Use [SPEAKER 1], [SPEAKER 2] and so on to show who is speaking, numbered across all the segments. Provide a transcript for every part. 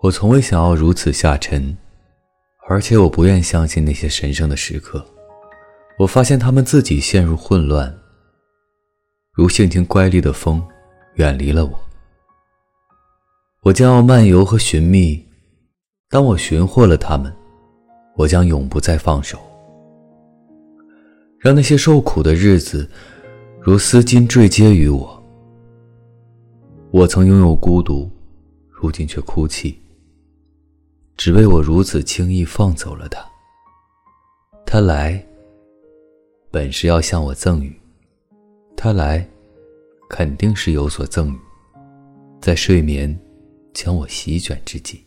[SPEAKER 1] 我从未想要如此下沉，而且我不愿相信那些神圣的时刻。我发现他们自己陷入混乱，如性情乖戾的风，远离了我。我将要漫游和寻觅，当我寻获了他们，我将永不再放手，让那些受苦的日子如丝巾坠接于我。我曾拥有孤独，如今却哭泣。只为我如此轻易放走了他。他来，本是要向我赠予；他来，肯定是有所赠予。在睡眠将我席卷之际，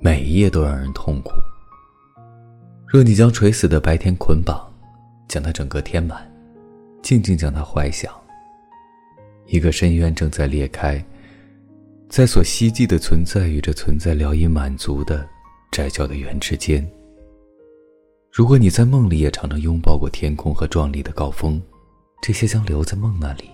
[SPEAKER 1] 每一夜都让人痛苦。若你将垂死的白天捆绑，将它整个填满，静静将它怀想，一个深渊正在裂开。在所希冀的存在与这存在聊以满足的窄小的圆之间，如果你在梦里也常常拥抱过天空和壮丽的高峰，这些将留在梦那里。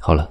[SPEAKER 1] 好了，